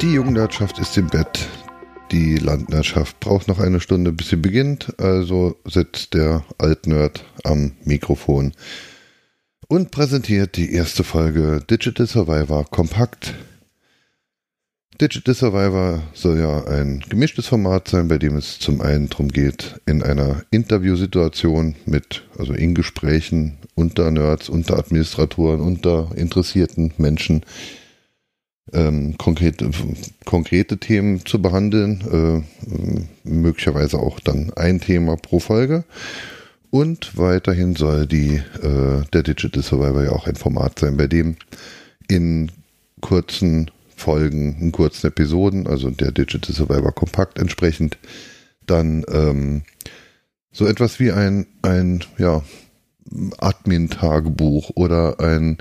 Die Jugendwirtschaft ist im Bett. Die Landwirtschaft braucht noch eine Stunde, bis sie beginnt. Also sitzt der Altnerd am Mikrofon und präsentiert die erste Folge Digital Survivor kompakt. Digital Survivor soll ja ein gemischtes Format sein, bei dem es zum einen darum geht, in einer Interviewsituation mit, also in Gesprächen unter Nerds, unter Administratoren, unter interessierten Menschen ähm, konkrete, konkrete Themen zu behandeln, äh, möglicherweise auch dann ein Thema pro Folge. Und weiterhin soll die, äh, der Digital Survivor ja auch ein Format sein, bei dem in kurzen Folgen, in kurzen Episoden, also der Digital Survivor kompakt entsprechend, dann ähm, so etwas wie ein, ein ja, Admin-Tagebuch oder ein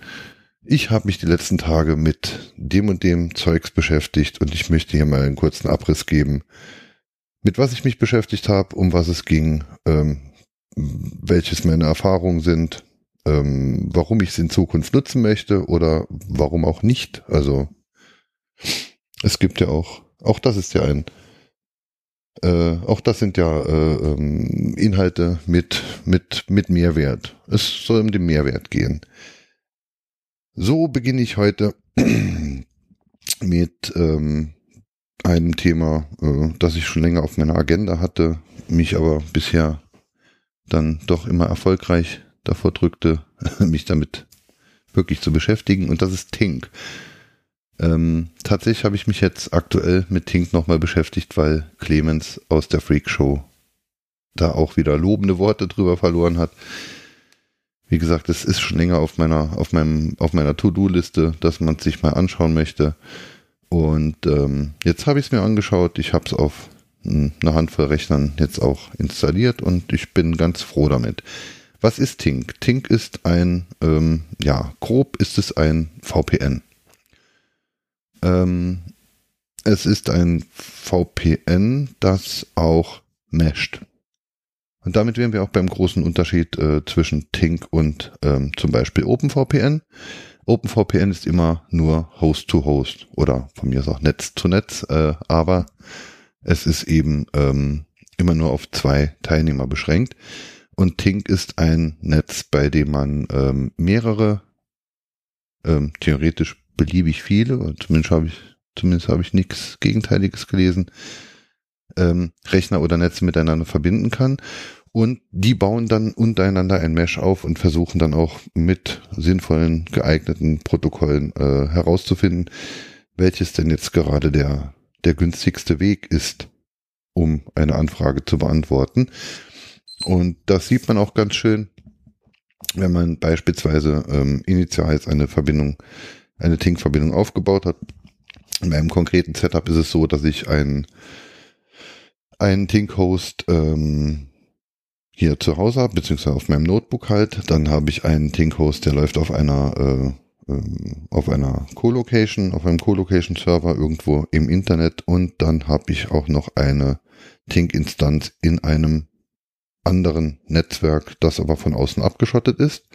ich habe mich die letzten Tage mit dem und dem Zeugs beschäftigt und ich möchte hier mal einen kurzen Abriss geben, mit was ich mich beschäftigt habe, um was es ging, ähm, welches meine Erfahrungen sind, ähm, warum ich es in Zukunft nutzen möchte oder warum auch nicht. Also es gibt ja auch, auch das ist ja ein, äh, auch das sind ja äh, ähm, Inhalte mit, mit, mit Mehrwert. Es soll um den Mehrwert gehen. So beginne ich heute mit ähm, einem Thema, äh, das ich schon länger auf meiner Agenda hatte, mich aber bisher dann doch immer erfolgreich davor drückte, mich damit wirklich zu beschäftigen. Und das ist Tink. Ähm, tatsächlich habe ich mich jetzt aktuell mit Tink nochmal beschäftigt, weil Clemens aus der Freak Show da auch wieder lobende Worte drüber verloren hat. Wie gesagt, es ist schon länger auf meiner, auf meinem, auf meiner To-Do-Liste, dass man sich mal anschauen möchte. Und ähm, jetzt habe ich es mir angeschaut. Ich habe es auf mh, einer Handvoll Rechnern jetzt auch installiert und ich bin ganz froh damit. Was ist Tink? Tink ist ein, ähm, ja, grob ist es ein VPN. Ähm, es ist ein VPN, das auch mesht. Und damit wären wir auch beim großen Unterschied äh, zwischen Tink und ähm, zum Beispiel OpenVPN. OpenVPN ist immer nur Host-to-Host oder von mir ist auch Netz zu Netz, äh, aber es ist eben ähm, immer nur auf zwei Teilnehmer beschränkt. Und Tink ist ein Netz, bei dem man ähm, mehrere, ähm, theoretisch beliebig viele, zumindest habe ich, zumindest habe ich nichts Gegenteiliges gelesen, ähm, Rechner oder Netze miteinander verbinden kann. Und die bauen dann untereinander ein Mesh auf und versuchen dann auch mit sinnvollen, geeigneten Protokollen äh, herauszufinden, welches denn jetzt gerade der, der günstigste Weg ist, um eine Anfrage zu beantworten. Und das sieht man auch ganz schön, wenn man beispielsweise ähm, initial jetzt eine Verbindung, eine Tink-Verbindung aufgebaut hat. In meinem konkreten Setup ist es so, dass ich einen, einen Tink-Host ähm, hier zu Hause habe, beziehungsweise auf meinem Notebook halt. Dann habe ich einen Tink-Host, der läuft auf einer äh, ähm, auf einer Co-Location, auf einem Co-Location-Server irgendwo im Internet und dann habe ich auch noch eine Tink-Instanz in einem anderen Netzwerk, das aber von außen abgeschottet ist.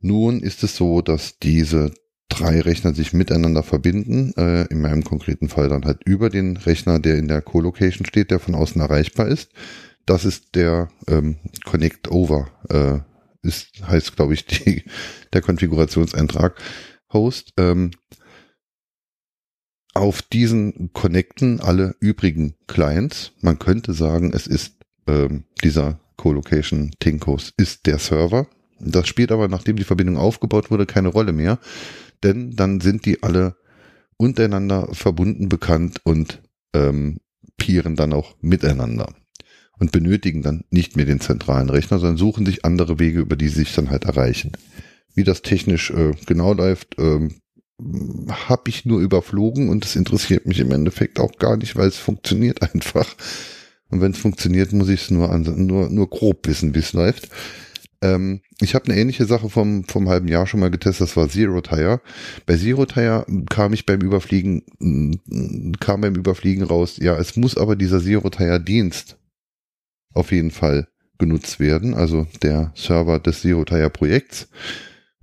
Nun ist es so, dass diese drei Rechner sich miteinander verbinden. Äh, in meinem konkreten Fall dann halt über den Rechner, der in der Co-Location steht, der von außen erreichbar ist. Das ist der ähm, Connect Over, äh, ist, heißt, glaube ich, die, der Konfigurationseintrag Host. Ähm, auf diesen connecten alle übrigen Clients. Man könnte sagen, es ist ähm, dieser Co-Location Tinkos ist der Server. Das spielt aber, nachdem die Verbindung aufgebaut wurde, keine Rolle mehr, denn dann sind die alle untereinander verbunden, bekannt und ähm, peeren dann auch miteinander und benötigen dann nicht mehr den zentralen Rechner, sondern suchen sich andere Wege, über die sie sich dann halt erreichen. Wie das technisch äh, genau läuft, ähm, habe ich nur überflogen und es interessiert mich im Endeffekt auch gar nicht, weil es funktioniert einfach. Und wenn es funktioniert, muss ich es nur, nur, nur grob wissen, wie es läuft. Ähm, ich habe eine ähnliche Sache vom, vom halben Jahr schon mal getestet, das war Zero Tire. Bei Zero Tire kam ich beim Überfliegen, kam beim Überfliegen raus, ja, es muss aber dieser Zero Tire Dienst auf jeden Fall genutzt werden, also der Server des Zero Tire Projekts.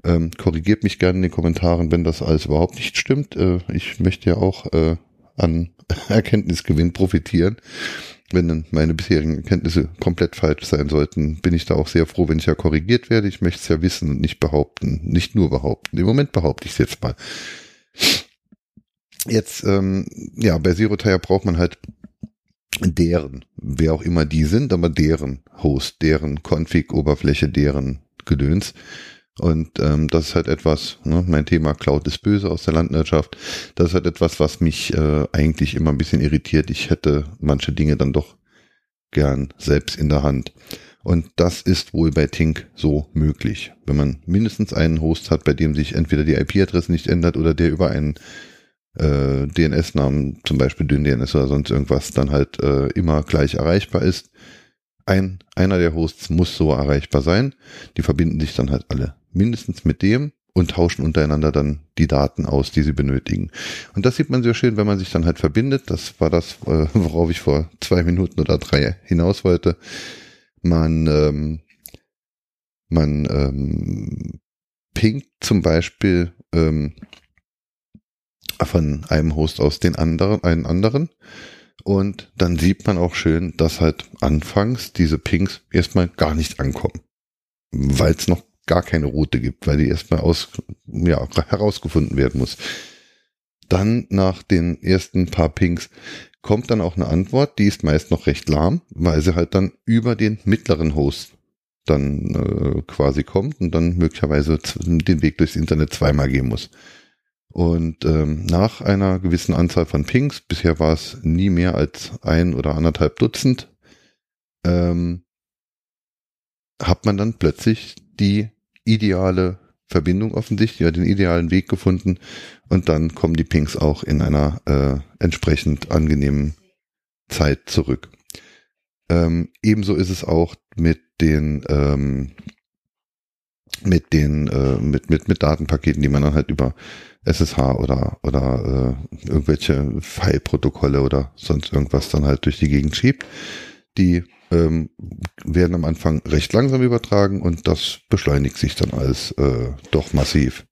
Ähm, korrigiert mich gerne in den Kommentaren, wenn das alles überhaupt nicht stimmt. Äh, ich möchte ja auch äh, an Erkenntnisgewinn profitieren. Wenn dann meine bisherigen Erkenntnisse komplett falsch sein sollten, bin ich da auch sehr froh, wenn ich ja korrigiert werde. Ich möchte es ja wissen und nicht behaupten, nicht nur behaupten. Im Moment behaupte ich es jetzt mal. Jetzt, ähm, ja, bei Zero Tire braucht man halt deren, wer auch immer die sind, aber deren Host, deren Config-Oberfläche, deren Gedöns. Und ähm, das ist halt etwas, ne, mein Thema Cloud ist böse aus der Landwirtschaft, das ist halt etwas, was mich äh, eigentlich immer ein bisschen irritiert. Ich hätte manche Dinge dann doch gern selbst in der Hand. Und das ist wohl bei Tink so möglich. Wenn man mindestens einen Host hat, bei dem sich entweder die IP-Adresse nicht ändert oder der über einen äh, DNS-Namen, zum Beispiel DNS oder sonst irgendwas, dann halt äh, immer gleich erreichbar ist. Ein, einer der Hosts muss so erreichbar sein. Die verbinden sich dann halt alle mindestens mit dem und tauschen untereinander dann die Daten aus, die sie benötigen. Und das sieht man sehr schön, wenn man sich dann halt verbindet. Das war das, äh, worauf ich vor zwei Minuten oder drei hinaus wollte. Man, ähm, man ähm, pinkt zum Beispiel ähm, von einem Host aus den anderen, einen anderen. Und dann sieht man auch schön, dass halt anfangs diese Pings erstmal gar nicht ankommen. Weil es noch gar keine Route gibt, weil die erstmal aus, ja, herausgefunden werden muss. Dann nach den ersten paar Pings kommt dann auch eine Antwort, die ist meist noch recht lahm, weil sie halt dann über den mittleren Host dann äh, quasi kommt und dann möglicherweise den Weg durchs Internet zweimal gehen muss. Und ähm, nach einer gewissen Anzahl von Pings, bisher war es nie mehr als ein oder anderthalb Dutzend, ähm, hat man dann plötzlich die ideale Verbindung offensichtlich, ja, den idealen Weg gefunden und dann kommen die Pings auch in einer äh, entsprechend angenehmen Zeit zurück. Ähm, ebenso ist es auch mit den ähm, mit den äh, mit mit mit Datenpaketen, die man dann halt über SSH oder oder äh, irgendwelche File-Protokolle oder sonst irgendwas dann halt durch die Gegend schiebt. Die ähm, werden am Anfang recht langsam übertragen und das beschleunigt sich dann alles äh, doch massiv.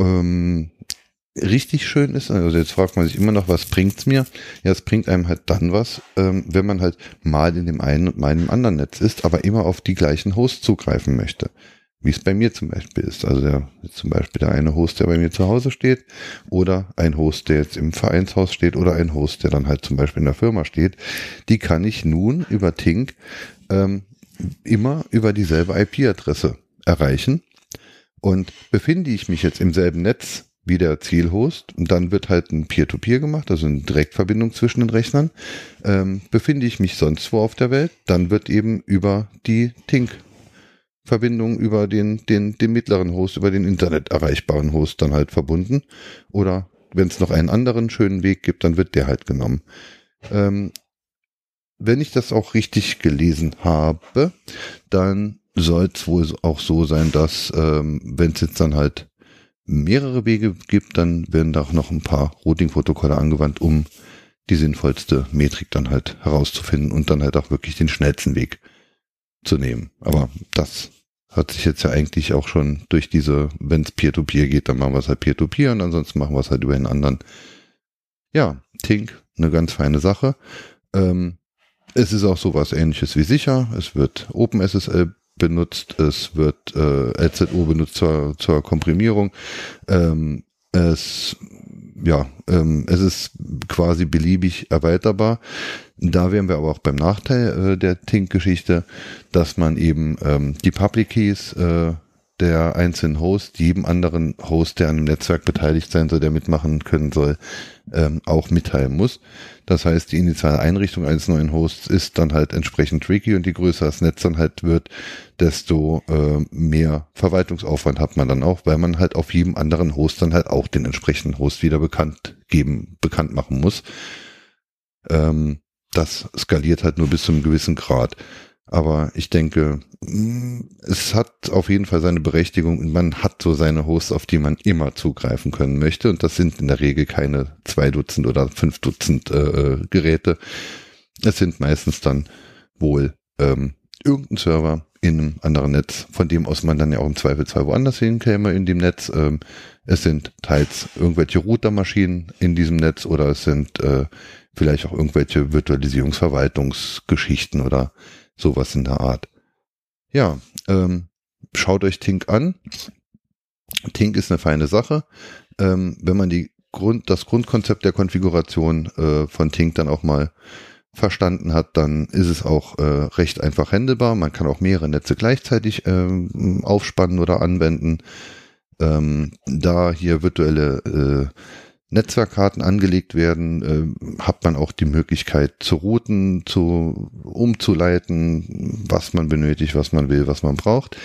Ähm, richtig schön ist, also jetzt fragt man sich immer noch, was bringt's mir? Ja, es bringt einem halt dann was, ähm, wenn man halt mal in dem einen und mal in dem anderen Netz ist, aber immer auf die gleichen Hosts zugreifen möchte wie es bei mir zum Beispiel ist. Also der, zum Beispiel der eine Host, der bei mir zu Hause steht, oder ein Host, der jetzt im Vereinshaus steht, oder ein Host, der dann halt zum Beispiel in der Firma steht, die kann ich nun über Tink ähm, immer über dieselbe IP-Adresse erreichen. Und befinde ich mich jetzt im selben Netz wie der Zielhost, dann wird halt ein Peer-to-Peer -Peer gemacht, also eine Direktverbindung zwischen den Rechnern. Ähm, befinde ich mich sonst wo auf der Welt, dann wird eben über die Tink Verbindung über den, den, den mittleren Host, über den Internet erreichbaren Host dann halt verbunden. Oder wenn es noch einen anderen schönen Weg gibt, dann wird der halt genommen. Ähm, wenn ich das auch richtig gelesen habe, dann soll es wohl auch so sein, dass ähm, wenn es jetzt dann halt mehrere Wege gibt, dann werden da auch noch ein paar Routing-Protokolle angewandt, um die sinnvollste Metrik dann halt herauszufinden und dann halt auch wirklich den schnellsten Weg zu nehmen. Aber das hat sich jetzt ja eigentlich auch schon durch diese, wenn es Peer-to-Peer geht, dann machen wir es halt Peer-to-Peer und ansonsten machen wir es halt über den anderen. Ja, Tink, eine ganz feine Sache. Ähm, es ist auch sowas ähnliches wie sicher. Es wird OpenSSL benutzt, es wird äh, LZO benutzt zur, zur Komprimierung. Ähm, es ja, ähm, es ist quasi beliebig erweiterbar. Da wären wir aber auch beim Nachteil äh, der Tink-Geschichte, dass man eben ähm, die Public Keys äh, der einzelnen Host, jedem anderen Host, der an dem Netzwerk beteiligt sein soll, der mitmachen können soll, ähm, auch mitteilen muss. Das heißt, die initiale Einrichtung eines neuen Hosts ist dann halt entsprechend tricky und je größer das Netz dann halt wird, desto äh, mehr Verwaltungsaufwand hat man dann auch, weil man halt auf jedem anderen Host dann halt auch den entsprechenden Host wieder bekannt geben, bekannt machen muss. Ähm, das skaliert halt nur bis zu einem gewissen Grad. Aber ich denke, mm, es hat auf jeden Fall seine Berechtigung und man hat so seine Hosts, auf die man immer zugreifen können möchte. Und das sind in der Regel keine zwei Dutzend oder fünf Dutzend äh, äh Geräte. Es sind meistens dann wohl ähm, irgendein Server in einem anderen Netz, von dem aus man dann ja auch im Zweifelsfall woanders hinkäme in dem Netz. Ähm, es sind teils irgendwelche Routermaschinen in diesem Netz oder es sind äh, vielleicht auch irgendwelche Virtualisierungsverwaltungsgeschichten oder Sowas in der Art. Ja, ähm, schaut euch Tink an. Tink ist eine feine Sache. Ähm, wenn man die Grund, das Grundkonzept der Konfiguration äh, von Tink dann auch mal verstanden hat, dann ist es auch äh, recht einfach handelbar. Man kann auch mehrere Netze gleichzeitig ähm, aufspannen oder anwenden. Ähm, da hier virtuelle äh, Netzwerkkarten angelegt werden, äh, hat man auch die Möglichkeit zu routen, zu umzuleiten, was man benötigt, was man will, was man braucht.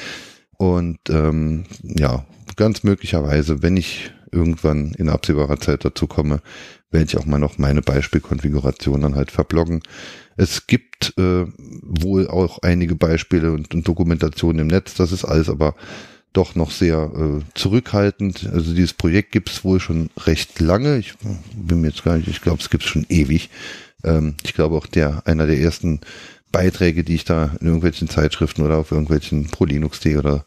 Und ähm, ja, ganz möglicherweise, wenn ich irgendwann in absehbarer Zeit dazu komme, werde ich auch mal noch meine Beispielkonfiguration dann halt verbloggen. Es gibt äh, wohl auch einige Beispiele und, und Dokumentationen im Netz, das ist alles aber doch noch sehr äh, zurückhaltend. Also dieses Projekt gibt es wohl schon recht lange. Ich bin mir jetzt gar nicht, ich glaube, es gibt es schon ewig. Ähm, ich glaube auch der, einer der ersten Beiträge, die ich da in irgendwelchen Zeitschriften oder auf irgendwelchen ProLinux.de oder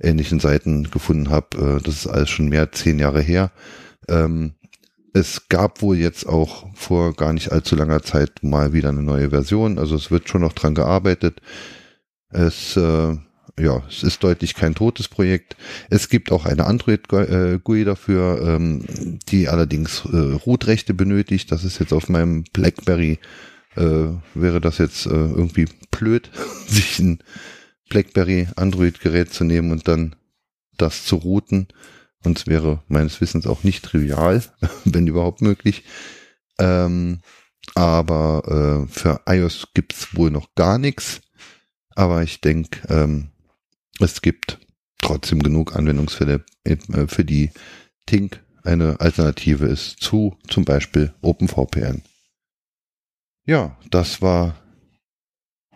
ähnlichen Seiten gefunden habe, äh, das ist alles schon mehr zehn Jahre her. Ähm, es gab wohl jetzt auch vor gar nicht allzu langer Zeit mal wieder eine neue Version. Also es wird schon noch dran gearbeitet. Es äh, ja, es ist deutlich kein totes Projekt. Es gibt auch eine Android-GUI dafür, ähm, die allerdings äh, Root-Rechte benötigt. Das ist jetzt auf meinem BlackBerry, äh, wäre das jetzt äh, irgendwie blöd, sich ein BlackBerry Android-Gerät zu nehmen und dann das zu routen. Und es wäre meines Wissens auch nicht trivial, wenn überhaupt möglich. Ähm, aber äh, für iOS gibt's wohl noch gar nichts. Aber ich denke, ähm, es gibt trotzdem genug Anwendungsfälle, äh, für die Tink eine Alternative ist zu zum Beispiel OpenVPN. Ja, das war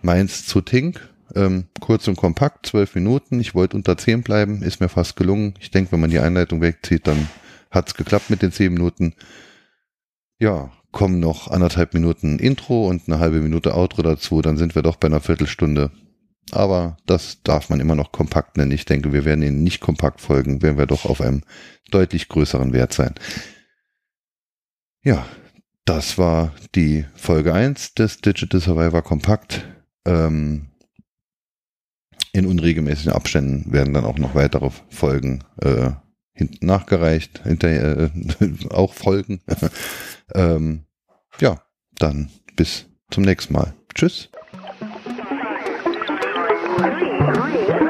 meins zu Tink. Ähm, kurz und kompakt, zwölf Minuten. Ich wollte unter zehn bleiben, ist mir fast gelungen. Ich denke, wenn man die Einleitung wegzieht, dann hat's geklappt mit den zehn Minuten. Ja, kommen noch anderthalb Minuten Intro und eine halbe Minute Outro dazu, dann sind wir doch bei einer Viertelstunde. Aber das darf man immer noch kompakt nennen. Ich denke, wir werden Ihnen nicht kompakt folgen, werden wir doch auf einem deutlich größeren Wert sein. Ja, das war die Folge 1 des Digital Survivor Kompakt. Ähm, in unregelmäßigen Abständen werden dann auch noch weitere Folgen äh, hinten nachgereicht, hinterher äh, auch Folgen. ähm, ja, dann bis zum nächsten Mal. Tschüss. Three, three.